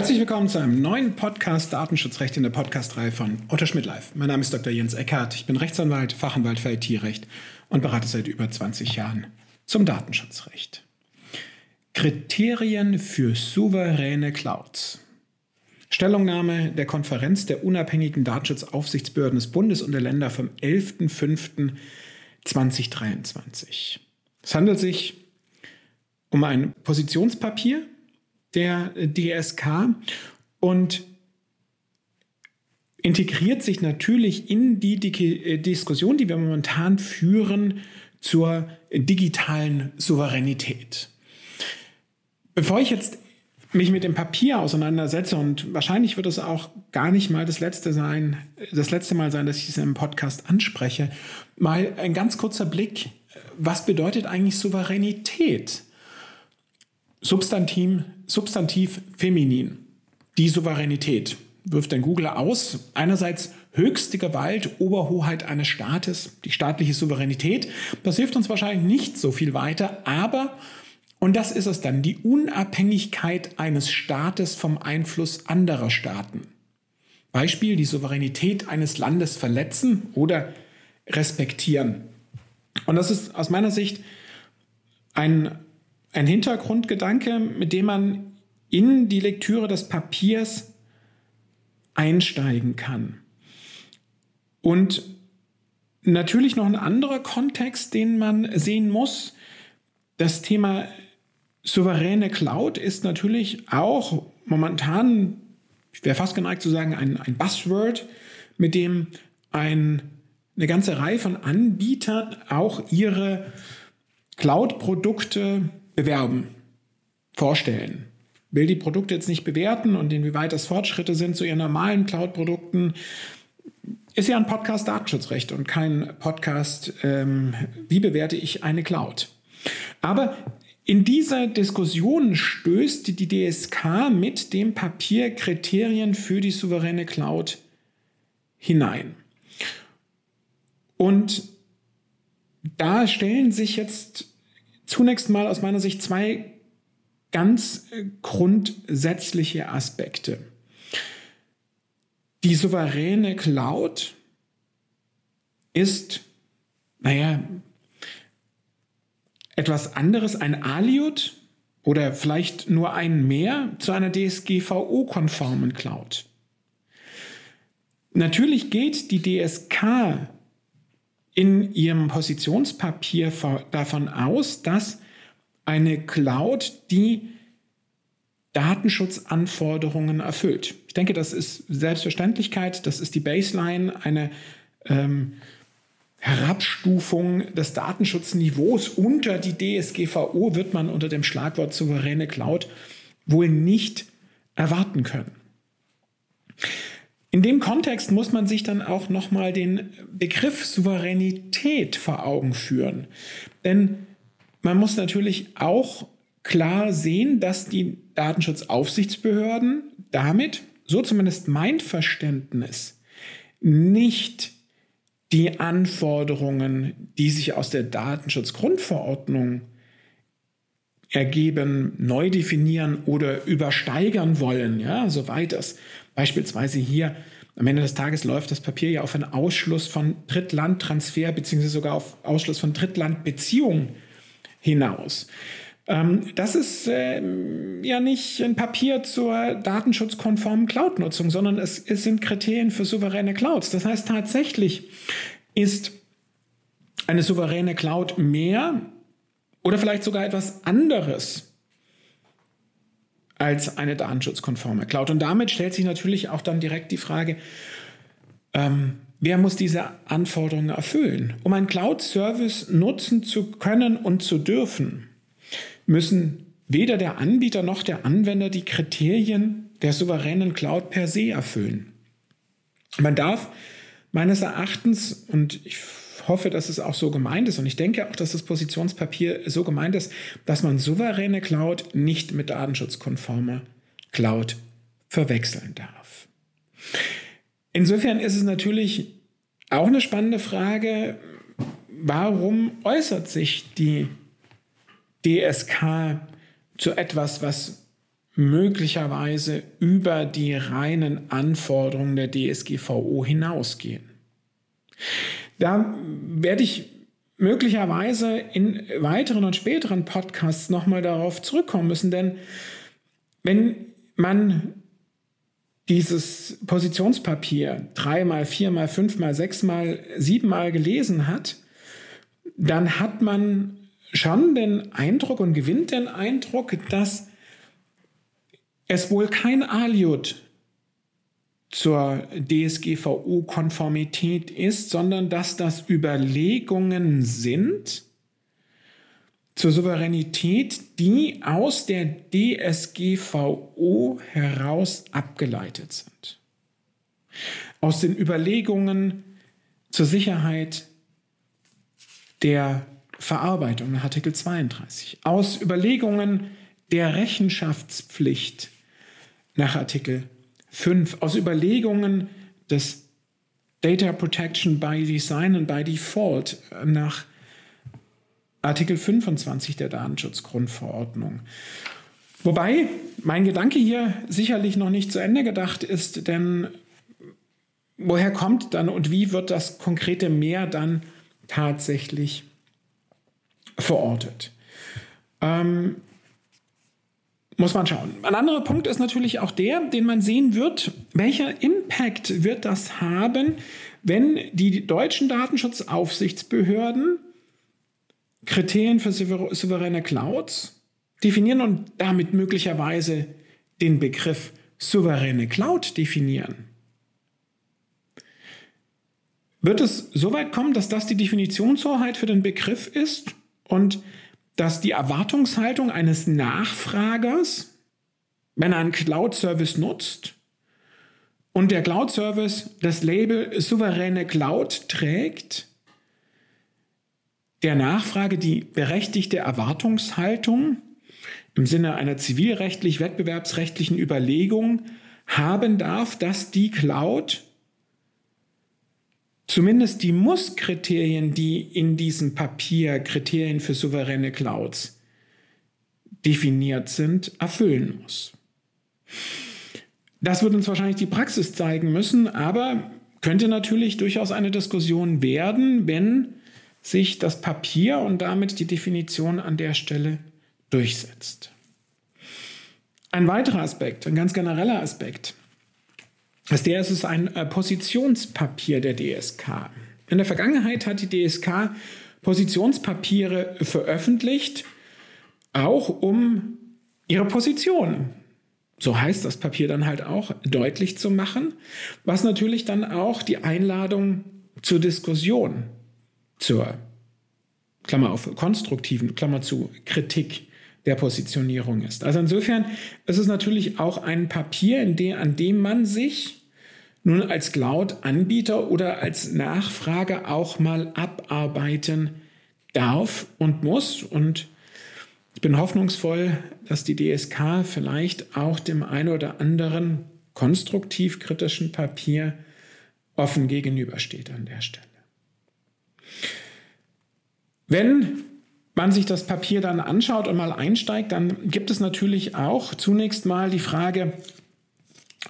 Herzlich willkommen zu einem neuen Podcast Datenschutzrecht in der Podcastreihe von Otto Schmidt Live. Mein Name ist Dr. Jens Eckhardt. Ich bin Rechtsanwalt, Fachanwalt für IT-Recht und berate seit über 20 Jahren zum Datenschutzrecht. Kriterien für souveräne Clouds. Stellungnahme der Konferenz der unabhängigen Datenschutzaufsichtsbehörden des Bundes und der Länder vom 11.05.2023. Es handelt sich um ein Positionspapier der DSK und integriert sich natürlich in die, äh, Diskussion, die wir momentan führen zur digitalen Souveränität. Bevor ich jetzt mich mit dem Papier auseinandersetze und wahrscheinlich wird es auch gar nicht mal das letzte sein, das letzte Mal sein, dass ich es im Podcast anspreche, mal ein ganz kurzer Blick, was bedeutet eigentlich Souveränität? Substantiv, Substantiv feminin. Die Souveränität wirft ein Google aus. Einerseits höchste Gewalt, Oberhoheit eines Staates, die staatliche Souveränität. Das hilft uns wahrscheinlich nicht so viel weiter, aber, und das ist es dann, die Unabhängigkeit eines Staates vom Einfluss anderer Staaten. Beispiel, die Souveränität eines Landes verletzen oder respektieren. Und das ist aus meiner Sicht ein ein Hintergrundgedanke, mit dem man in die Lektüre des Papiers einsteigen kann. Und natürlich noch ein anderer Kontext, den man sehen muss. Das Thema souveräne Cloud ist natürlich auch momentan, ich wäre fast geneigt zu sagen, ein, ein Buzzword, mit dem ein, eine ganze Reihe von Anbietern auch ihre Cloud-Produkte bewerben, vorstellen. Will die Produkte jetzt nicht bewerten und inwieweit das Fortschritte sind zu ihren normalen Cloud-Produkten, ist ja ein Podcast Datenschutzrecht und kein Podcast, ähm, wie bewerte ich eine Cloud. Aber in dieser Diskussion stößt die DSK mit dem Papier Kriterien für die souveräne Cloud hinein. Und da stellen sich jetzt zunächst mal aus meiner Sicht zwei ganz äh, grundsätzliche Aspekte. Die souveräne Cloud ist, naja, etwas anderes, ein Aliot oder vielleicht nur ein mehr zu einer DSGVO-konformen Cloud. Natürlich geht die DSK in ihrem Positionspapier davon aus, dass eine Cloud die Datenschutzanforderungen erfüllt. Ich denke, das ist Selbstverständlichkeit, das ist die Baseline, eine ähm, Herabstufung des Datenschutzniveaus unter die DSGVO wird man unter dem Schlagwort souveräne Cloud wohl nicht erwarten können. In dem Kontext muss man sich dann auch nochmal den Begriff Souveränität vor Augen führen. Denn man muss natürlich auch klar sehen, dass die Datenschutzaufsichtsbehörden damit, so zumindest mein Verständnis, nicht die Anforderungen, die sich aus der Datenschutzgrundverordnung ergeben, neu definieren oder übersteigern wollen, ja, soweit es Beispielsweise hier am Ende des Tages läuft das Papier ja auf einen Ausschluss von Drittlandtransfer beziehungsweise sogar auf Ausschluss von Drittlandbeziehungen hinaus. Ähm, das ist ähm, ja nicht ein Papier zur datenschutzkonformen Cloud-Nutzung, sondern es, es sind Kriterien für souveräne Clouds. Das heißt, tatsächlich ist eine souveräne Cloud mehr oder vielleicht sogar etwas anderes als eine datenschutzkonforme Cloud. Und damit stellt sich natürlich auch dann direkt die Frage, ähm, wer muss diese Anforderungen erfüllen? Um einen Cloud-Service nutzen zu können und zu dürfen, müssen weder der Anbieter noch der Anwender die Kriterien der souveränen Cloud per se erfüllen. Man darf meines Erachtens, und ich hoffe, dass es auch so gemeint ist und ich denke auch, dass das Positionspapier so gemeint ist, dass man souveräne Cloud nicht mit datenschutzkonformer Cloud verwechseln darf. Insofern ist es natürlich auch eine spannende Frage, warum äußert sich die DSK zu etwas, was möglicherweise über die reinen Anforderungen der DSGVO hinausgehen. Da werde ich möglicherweise in weiteren und späteren Podcasts nochmal darauf zurückkommen müssen, denn wenn man dieses Positionspapier dreimal, viermal, fünfmal, sechsmal, siebenmal gelesen hat, dann hat man schon den Eindruck und gewinnt den Eindruck, dass es wohl kein Aliud zur DSGVO-Konformität ist, sondern dass das Überlegungen sind zur Souveränität, die aus der DSGVO heraus abgeleitet sind. Aus den Überlegungen zur Sicherheit der Verarbeitung nach Artikel 32, aus Überlegungen der Rechenschaftspflicht nach Artikel 5, aus Überlegungen des Data Protection by Design und by Default nach Artikel 25 der Datenschutzgrundverordnung. Wobei mein Gedanke hier sicherlich noch nicht zu Ende gedacht ist, denn woher kommt dann und wie wird das konkrete Mehr dann tatsächlich verortet. Ähm, muss man schauen. Ein anderer Punkt ist natürlich auch der, den man sehen wird, welcher Impact wird das haben, wenn die deutschen Datenschutzaufsichtsbehörden Kriterien für souveräne Clouds definieren und damit möglicherweise den Begriff souveräne Cloud definieren. Wird es so weit kommen, dass das die Definitionshoheit für den Begriff ist? und dass die Erwartungshaltung eines Nachfragers, wenn er einen Cloud-Service nutzt und der Cloud-Service das Label souveräne Cloud trägt, der Nachfrage die berechtigte Erwartungshaltung im Sinne einer zivilrechtlich-wettbewerbsrechtlichen Überlegung haben darf, dass die Cloud zumindest die Muss-Kriterien, die in diesem Papier Kriterien für souveräne Clouds definiert sind, erfüllen muss. Das wird uns wahrscheinlich die Praxis zeigen müssen, aber könnte natürlich durchaus eine Diskussion werden, wenn sich das Papier und damit die Definition an der Stelle durchsetzt. Ein weiterer Aspekt, ein ganz genereller Aspekt, dass der ist ein äh, Positionspapier der DSK. In der Vergangenheit hat die DSK Positionspapiere veröffentlicht, auch um ihre Position, so heißt das Papier dann halt auch, deutlich zu machen, was natürlich dann auch die Einladung zur Diskussion, zur Klammer auf konstruktiven, Klammer zu Kritik der Positionierung ist. Also insofern ist es natürlich auch ein Papier, in dem, an dem man sich nun als Cloud-Anbieter oder als Nachfrage auch mal abarbeiten darf und muss. Und ich bin hoffnungsvoll, dass die DSK vielleicht auch dem einen oder anderen konstruktiv kritischen Papier offen gegenübersteht an der Stelle. Wenn man sich das Papier dann anschaut und mal einsteigt, dann gibt es natürlich auch zunächst mal die Frage,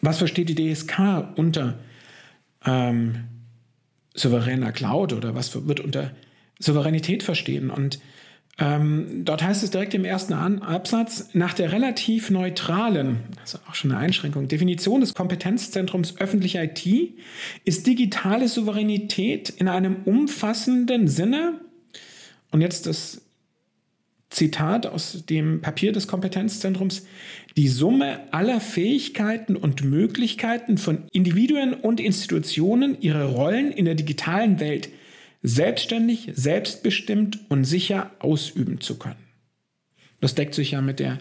was versteht die DSK unter ähm, souveräner Cloud oder was wird unter Souveränität verstehen? Und ähm, dort heißt es direkt im ersten Absatz, nach der relativ neutralen, also auch schon eine Einschränkung, Definition des Kompetenzzentrums öffentliche IT ist digitale Souveränität in einem umfassenden Sinne, und jetzt das Zitat aus dem Papier des Kompetenzzentrums, die Summe aller Fähigkeiten und Möglichkeiten von Individuen und Institutionen, ihre Rollen in der digitalen Welt selbstständig, selbstbestimmt und sicher ausüben zu können. Das deckt sich ja mit der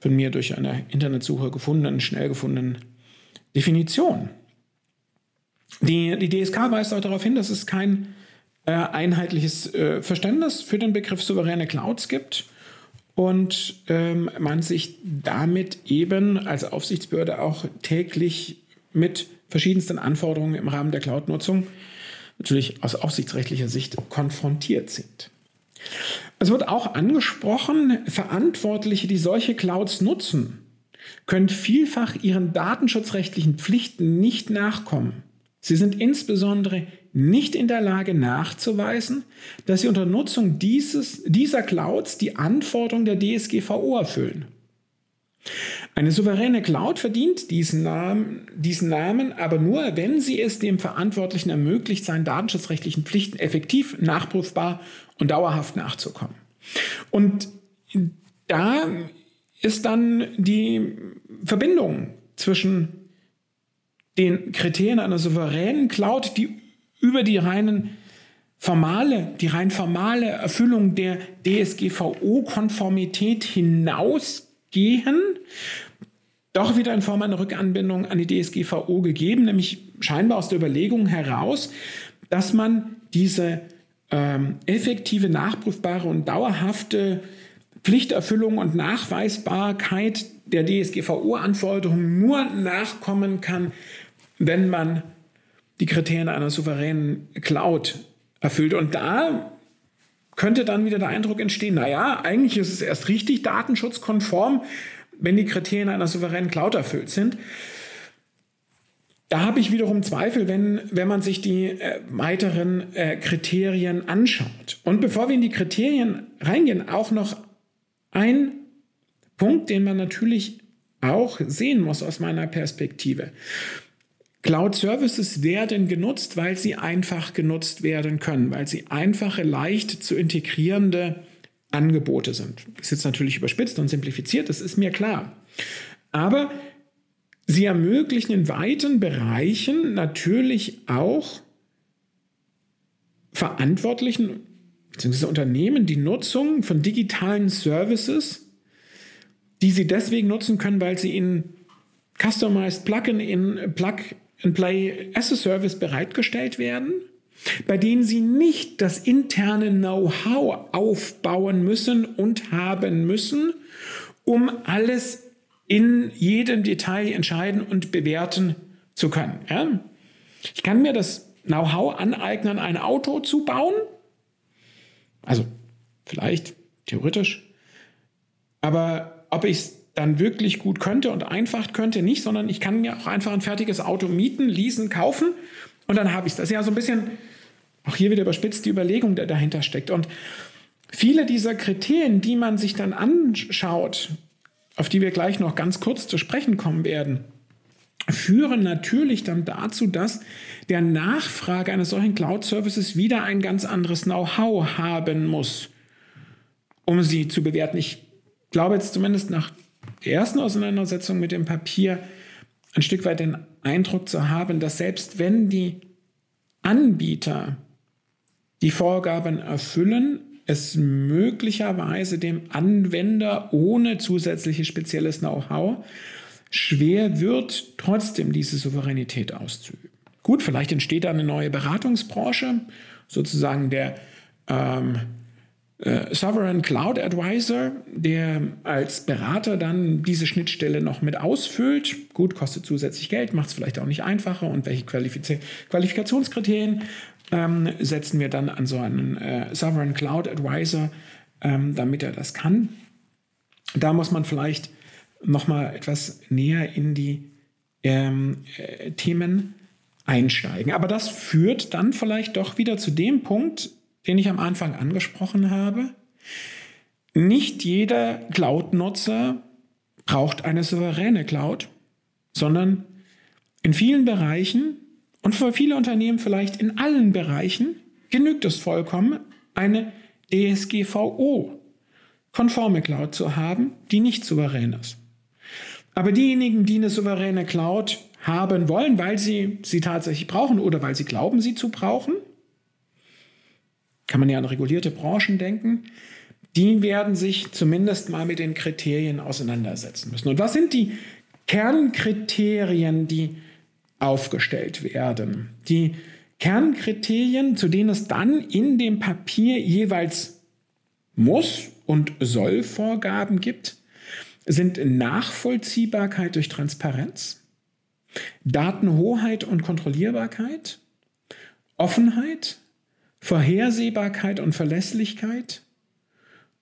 von mir durch eine Internetsuche gefundenen, schnell gefundenen Definition. Die, die DSK weist auch darauf hin, dass es kein äh, einheitliches äh, Verständnis für den Begriff souveräne Clouds gibt und ähm, man sich damit eben als Aufsichtsbehörde auch täglich mit verschiedensten Anforderungen im Rahmen der Cloud-Nutzung natürlich aus aufsichtsrechtlicher Sicht konfrontiert sind. Es wird auch angesprochen, Verantwortliche, die solche Clouds nutzen, können vielfach ihren datenschutzrechtlichen Pflichten nicht nachkommen. Sie sind insbesondere nicht in der Lage nachzuweisen, dass sie unter Nutzung dieses, dieser Clouds die Anforderungen der DSGVO erfüllen. Eine souveräne Cloud verdient diesen Namen, diesen Namen aber nur, wenn sie es dem Verantwortlichen ermöglicht, seinen datenschutzrechtlichen Pflichten effektiv, nachprüfbar und dauerhaft nachzukommen. Und da ist dann die Verbindung zwischen den Kriterien einer souveränen Cloud, die über die reinen formale, die rein formale Erfüllung der DSGVO-Konformität hinausgehen, doch wieder in Form einer Rückanbindung an die DSGVO gegeben, nämlich scheinbar aus der Überlegung heraus, dass man diese ähm, effektive, nachprüfbare und dauerhafte Pflichterfüllung und Nachweisbarkeit der DSGVO-Anforderungen nur nachkommen kann, wenn man die Kriterien einer souveränen Cloud erfüllt. Und da könnte dann wieder der Eindruck entstehen, naja, eigentlich ist es erst richtig datenschutzkonform, wenn die Kriterien einer souveränen Cloud erfüllt sind. Da habe ich wiederum Zweifel, wenn, wenn man sich die äh, weiteren äh, Kriterien anschaut. Und bevor wir in die Kriterien reingehen, auch noch ein Punkt, den man natürlich auch sehen muss aus meiner Perspektive. Cloud-Services werden genutzt, weil sie einfach genutzt werden können, weil sie einfache, leicht zu integrierende Angebote sind. Ist jetzt natürlich überspitzt und simplifiziert, das ist mir klar. Aber sie ermöglichen in weiten Bereichen natürlich auch Verantwortlichen bzw. Unternehmen die Nutzung von digitalen Services, die sie deswegen nutzen können, weil sie in Customized Plugin in Plug and Play as a Service bereitgestellt werden, bei denen Sie nicht das interne Know-how aufbauen müssen und haben müssen, um alles in jedem Detail entscheiden und bewerten zu können. Ja? Ich kann mir das Know-how aneignen, ein Auto zu bauen. Also vielleicht theoretisch. Aber ob ich es dann wirklich gut könnte und einfach könnte nicht, sondern ich kann mir auch einfach ein fertiges Auto mieten, leasen, kaufen und dann habe ich es. Das ist ja so ein bisschen, auch hier wieder überspitzt, die Überlegung, der dahinter steckt. Und viele dieser Kriterien, die man sich dann anschaut, auf die wir gleich noch ganz kurz zu sprechen kommen werden, führen natürlich dann dazu, dass der Nachfrage eines solchen Cloud-Services wieder ein ganz anderes Know-how haben muss, um sie zu bewerten. Ich glaube jetzt zumindest nach ersten Auseinandersetzung mit dem Papier ein Stück weit den Eindruck zu haben, dass selbst wenn die Anbieter die Vorgaben erfüllen, es möglicherweise dem Anwender ohne zusätzliches spezielles Know-how schwer wird, trotzdem diese Souveränität auszuüben. Gut, vielleicht entsteht da eine neue Beratungsbranche, sozusagen der ähm, äh, Sovereign Cloud Advisor, der als Berater dann diese Schnittstelle noch mit ausfüllt. Gut, kostet zusätzlich Geld, macht es vielleicht auch nicht einfacher. Und welche Qualifiz Qualifikationskriterien ähm, setzen wir dann an so einen äh, Sovereign Cloud Advisor, ähm, damit er das kann? Da muss man vielleicht noch mal etwas näher in die ähm, äh, Themen einsteigen. Aber das führt dann vielleicht doch wieder zu dem Punkt, den ich am Anfang angesprochen habe. Nicht jeder Cloud-Nutzer braucht eine souveräne Cloud, sondern in vielen Bereichen und für viele Unternehmen vielleicht in allen Bereichen genügt es vollkommen, eine DSGVO-konforme Cloud zu haben, die nicht souverän ist. Aber diejenigen, die eine souveräne Cloud haben wollen, weil sie sie tatsächlich brauchen oder weil sie glauben, sie zu brauchen, kann man ja an regulierte Branchen denken, die werden sich zumindest mal mit den Kriterien auseinandersetzen müssen. Und was sind die Kernkriterien, die aufgestellt werden? Die Kernkriterien, zu denen es dann in dem Papier jeweils muss und soll Vorgaben gibt, sind Nachvollziehbarkeit durch Transparenz, Datenhoheit und Kontrollierbarkeit, Offenheit, Vorhersehbarkeit und Verlässlichkeit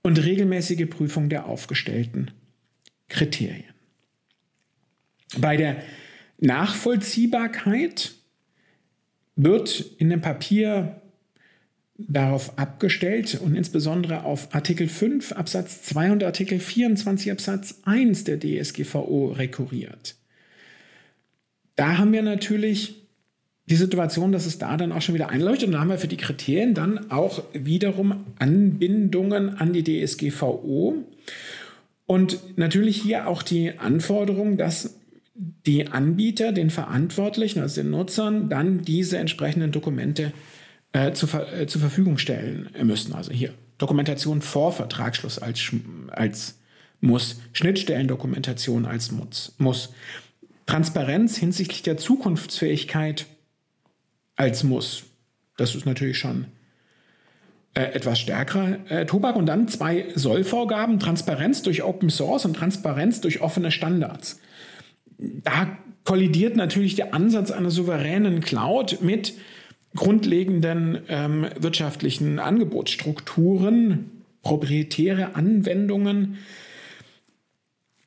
und regelmäßige Prüfung der aufgestellten Kriterien. Bei der Nachvollziehbarkeit wird in dem Papier darauf abgestellt und insbesondere auf Artikel 5 Absatz 2 und Artikel 24 Absatz 1 der DSGVO rekurriert. Da haben wir natürlich die Situation, dass es da dann auch schon wieder einleuchtet. Und da haben wir für die Kriterien dann auch wiederum Anbindungen an die DSGVO und natürlich hier auch die Anforderung, dass die Anbieter den Verantwortlichen, also den Nutzern, dann diese entsprechenden Dokumente äh, zu, äh, zur Verfügung stellen müssen. Also hier Dokumentation vor Vertragsschluss als, als muss, Schnittstellendokumentation als muss, muss, Transparenz hinsichtlich der Zukunftsfähigkeit als muss. Das ist natürlich schon äh, etwas stärkerer äh, Tobak. Und dann zwei Sollvorgaben, Transparenz durch Open Source und Transparenz durch offene Standards da kollidiert natürlich der Ansatz einer souveränen Cloud mit grundlegenden ähm, wirtschaftlichen Angebotsstrukturen, proprietäre Anwendungen.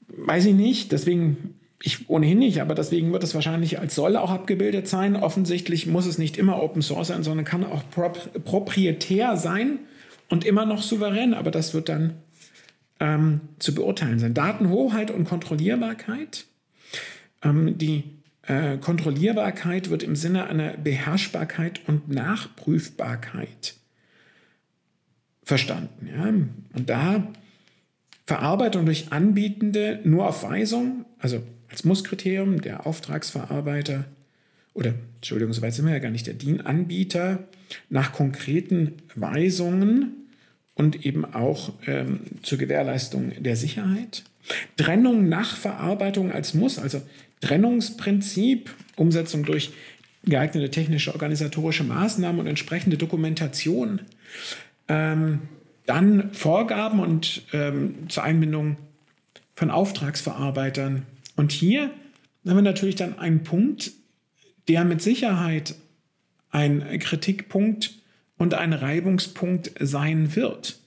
Weiß ich nicht, deswegen, ich ohnehin nicht, aber deswegen wird es wahrscheinlich als Soll auch abgebildet sein. Offensichtlich muss es nicht immer Open Source sein, sondern kann auch prop proprietär sein und immer noch souverän, aber das wird dann ähm, zu beurteilen sein. Datenhoheit und Kontrollierbarkeit ähm, die äh, Kontrollierbarkeit wird im Sinne einer Beherrschbarkeit und Nachprüfbarkeit verstanden. Ja? Und da Verarbeitung durch Anbietende nur auf Weisung, also als Musskriterium der Auftragsverarbeiter oder Entschuldigung, soweit sind wir ja gar nicht, der DIN-Anbieter nach konkreten Weisungen und eben auch ähm, zur Gewährleistung der Sicherheit. Trennung nach Verarbeitung als Muss, also Trennungsprinzip, Umsetzung durch geeignete technische organisatorische Maßnahmen und entsprechende Dokumentation. Ähm, dann Vorgaben und ähm, zur Einbindung von Auftragsverarbeitern. Und hier haben wir natürlich dann einen Punkt, der mit Sicherheit ein Kritikpunkt und ein Reibungspunkt sein wird.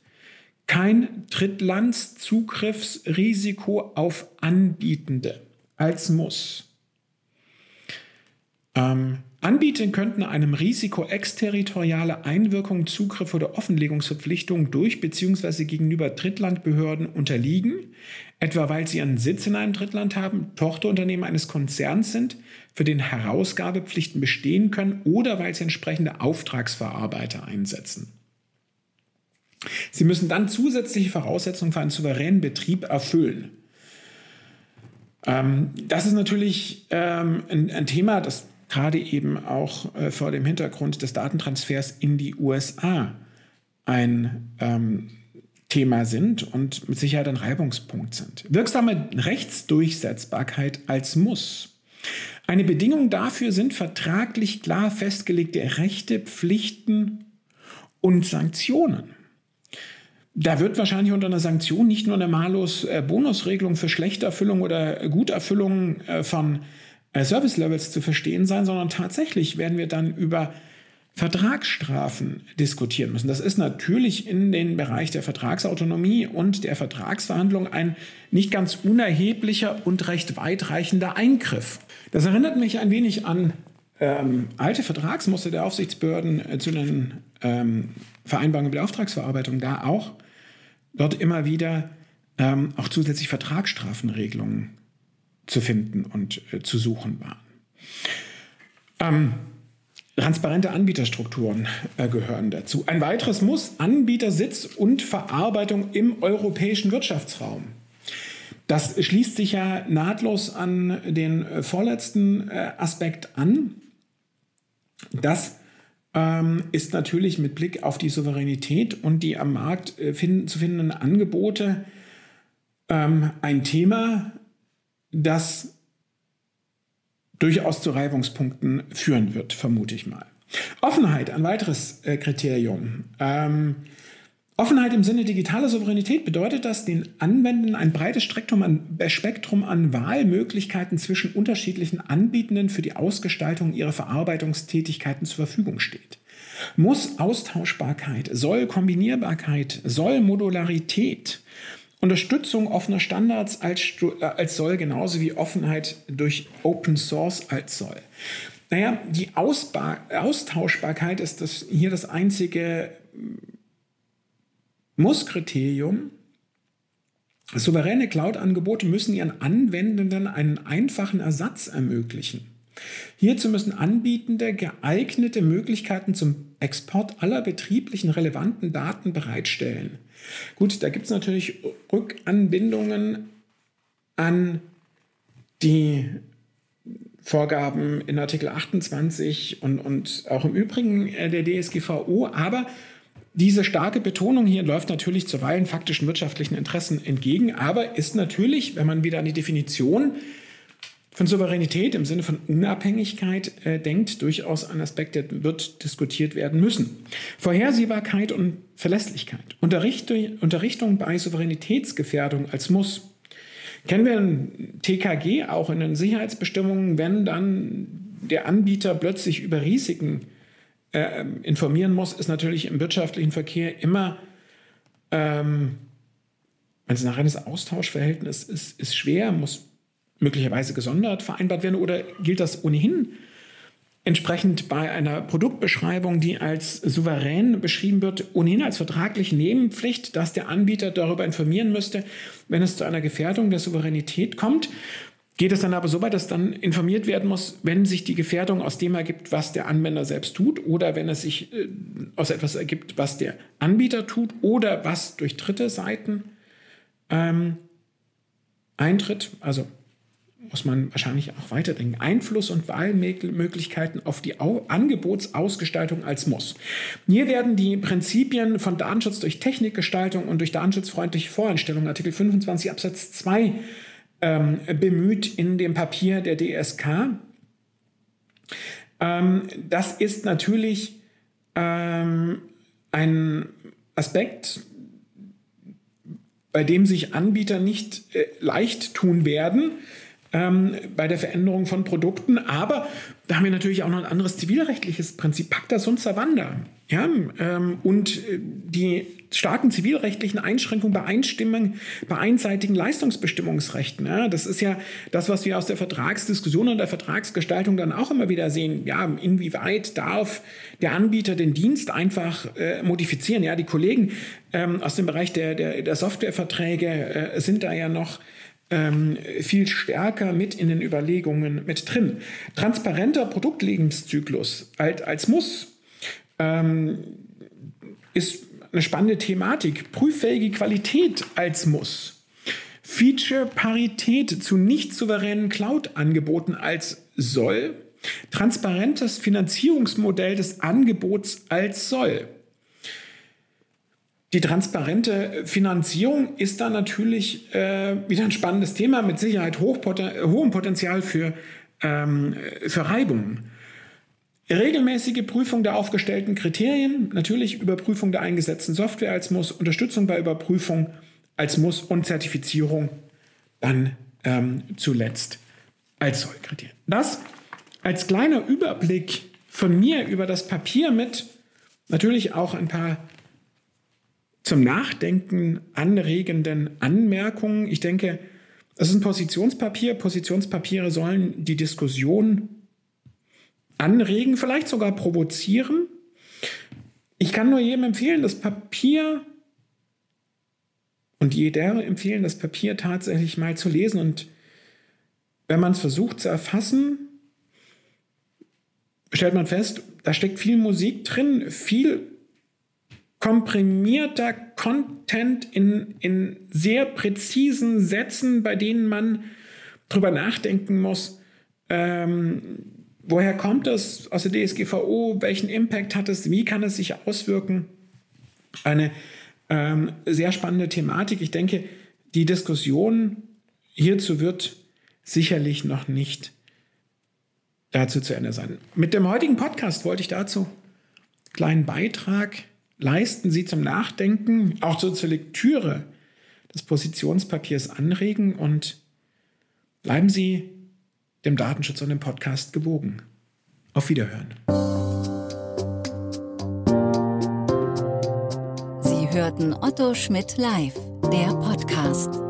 Kein Drittlandszugriffsrisiko auf Anbietende als Muss. Ähm, Anbieter könnten einem Risiko exterritoriale Einwirkung, Zugriff oder Offenlegungsverpflichtungen durch bzw. gegenüber Drittlandbehörden unterliegen, etwa weil sie einen Sitz in einem Drittland haben, Tochterunternehmen eines Konzerns sind, für den Herausgabepflichten bestehen können oder weil sie entsprechende Auftragsverarbeiter einsetzen. Sie müssen dann zusätzliche Voraussetzungen für einen souveränen Betrieb erfüllen. Ähm, das ist natürlich ähm, ein, ein, Thema, das gerade eben auch äh, vor dem Hintergrund des Datentransfers in die USA ein ähm, Thema sind und mit Sicherheit ein Reibungspunkt sind. Wirksame Rechtsdurchsetzbarkeit als Muss. Eine Bedingung dafür sind vertraglich klar festgelegte Rechte, Pflichten und Sanktionen. Da wird wahrscheinlich unter einer Sanktion nicht nur eine Malus-Bonusregelung für Schlechterfüllung oder Guterfüllung äh, von äh, Service-Levels zu verstehen sein, sondern tatsächlich werden wir dann über Vertragsstrafen diskutieren müssen. Das ist natürlich in den Bereich der Vertragsautonomie und der Vertragsverhandlung ein nicht ganz unerheblicher und recht weitreichender Eingriff. Das erinnert mich ein wenig an ähm, alte Vertragsmuster der Aufsichtsbehörden äh, zu den ähm, Vereinbarungen der Auftragsverarbeitung da auch dort immer wieder ähm, auch zusätzlich Vertragsstrafenregelungen zu finden und äh, zu suchen waren. Transparente Anbieterstrukturen äh, gehören dazu. Ein weiteres muss Anbietersitz und Verarbeitung im europäischen Wirtschaftsraum. Das schließt sich ja nahtlos an den äh, vorletzten äh, Aspekt an. Das ähm, ist natürlich mit Blick auf die Souveränität und die am Markt äh, finden, zu findenden Angebote ähm, ein Thema, das durchaus zu Reibungspunkten führen wird, vermute ich mal. Offenheit, ein weiteres äh, Kriterium. Ähm, Offenheit im Sinne digitaler Souveränität bedeutet das, den Anwendern ein breites Spektrum an, Spektrum an Wahlmöglichkeiten zwischen unterschiedlichen Anbietenden für die Ausgestaltung ihrer Verarbeitungstätigkeiten zur Verfügung steht. Muss Austauschbarkeit, soll Kombinierbarkeit, soll Modularität, Unterstützung offener Standards als, äh, als soll, genauso wie Offenheit durch Open Source als soll. Naja, die Ausbar Austauschbarkeit ist das, hier das einzige Muss-Kriterium. Souveräne Cloud-Angebote müssen ihren Anwendenden einen einfachen Ersatz ermöglichen. Hierzu müssen Anbietende geeignete Möglichkeiten zum Export aller betrieblichen relevanten Daten bereitstellen. Gut, da gibt es natürlich Rückanbindungen an die Vorgaben in Artikel 28 und, und auch im Übrigen äh, der DSGVO. Aber diese starke Betonung hier läuft natürlich zuweilen faktischen wirtschaftlichen Interessen entgegen, aber ist natürlich, wenn man wieder an die Definition von Souveränität im Sinne von Unabhängigkeit äh, denkt, durchaus ein Aspekt, der wird diskutiert werden müssen. Vorhersehbarkeit und Verlässlichkeit. Unterrichtung, Unterrichtung bei Souveränitätsgefährdung als Muss. Kennen wir ein TKG auch in den Sicherheitsbestimmungen, wenn dann der Anbieter plötzlich über Risiken äh, informieren muss, ist natürlich im wirtschaftlichen Verkehr immer, ähm, wenn es ein reines Austauschverhältnis ist, ist schwer, muss möglicherweise gesondert vereinbart werden oder gilt das ohnehin entsprechend bei einer Produktbeschreibung, die als souverän beschrieben wird, ohnehin als vertragliche Nebenpflicht, dass der Anbieter darüber informieren müsste, wenn es zu einer Gefährdung der Souveränität kommt. Geht es dann aber so weit, dass dann informiert werden muss, wenn sich die Gefährdung aus dem ergibt, was der Anwender selbst tut, oder wenn es sich äh, aus etwas ergibt, was der Anbieter tut, oder was durch dritte Seiten ähm, eintritt. Also muss man wahrscheinlich auch weiterdenken. Einfluss und Wahlmöglichkeiten auf die Angebotsausgestaltung als Muss. Hier werden die Prinzipien von Datenschutz durch Technikgestaltung und durch datenschutzfreundliche Voreinstellungen, Artikel 25 Absatz 2, ähm, bemüht in dem Papier der DSK. Ähm, das ist natürlich ähm, ein Aspekt, bei dem sich Anbieter nicht äh, leicht tun werden, ähm, bei der Veränderung von Produkten. Aber da haben wir natürlich auch noch ein anderes zivilrechtliches Prinzip, Pacta sunt servanda. Ja, ähm, und äh, die starken zivilrechtlichen Einschränkungen bei Einstimmung, bei einseitigen Leistungsbestimmungsrechten. Ja, das ist ja das, was wir aus der Vertragsdiskussion und der Vertragsgestaltung dann auch immer wieder sehen. Ja, inwieweit darf der Anbieter den Dienst einfach äh, modifizieren? Ja, die Kollegen ähm, aus dem Bereich der, der, der Softwareverträge äh, sind da ja noch ähm, viel stärker mit in den Überlegungen mit drin. Transparenter Produktlebenszyklus als, als Muss ähm, ist eine spannende Thematik. Prüffähige Qualität als Muss. Feature-Parität zu nicht souveränen Cloud-Angeboten als soll. Transparentes Finanzierungsmodell des Angebots als soll. Die transparente Finanzierung ist da natürlich äh, wieder ein spannendes Thema, mit Sicherheit hohem Potenzial für, ähm, für Reibungen. Regelmäßige Prüfung der aufgestellten Kriterien, natürlich Überprüfung der eingesetzten Software als Muss, Unterstützung bei Überprüfung als Muss und Zertifizierung dann ähm, zuletzt als Sollkriterien. Das als kleiner Überblick von mir über das Papier mit natürlich auch ein paar zum Nachdenken anregenden Anmerkungen. Ich denke, es ist ein Positionspapier. Positionspapiere sollen die Diskussion anregen, vielleicht sogar provozieren. Ich kann nur jedem empfehlen, das Papier und jeder empfehlen, das Papier tatsächlich mal zu lesen. Und wenn man es versucht zu erfassen, stellt man fest, da steckt viel Musik drin, viel komprimierter Content in, in sehr präzisen Sätzen, bei denen man drüber nachdenken muss, ähm, woher kommt das aus der DSGVO, welchen Impact hat es, wie kann es sich auswirken. Eine ähm, sehr spannende Thematik. Ich denke, die Diskussion hierzu wird sicherlich noch nicht dazu zu Ende sein. Mit dem heutigen Podcast wollte ich dazu einen kleinen Beitrag leisten, Sie zum Nachdenken, auch so zur Lektüre des Positionspapiers anregen und bleiben Sie dem Datenschutz und dem Podcast gewogen. Auf Wiederhören. Sie hörten Otto Schmidt live, der Podcast.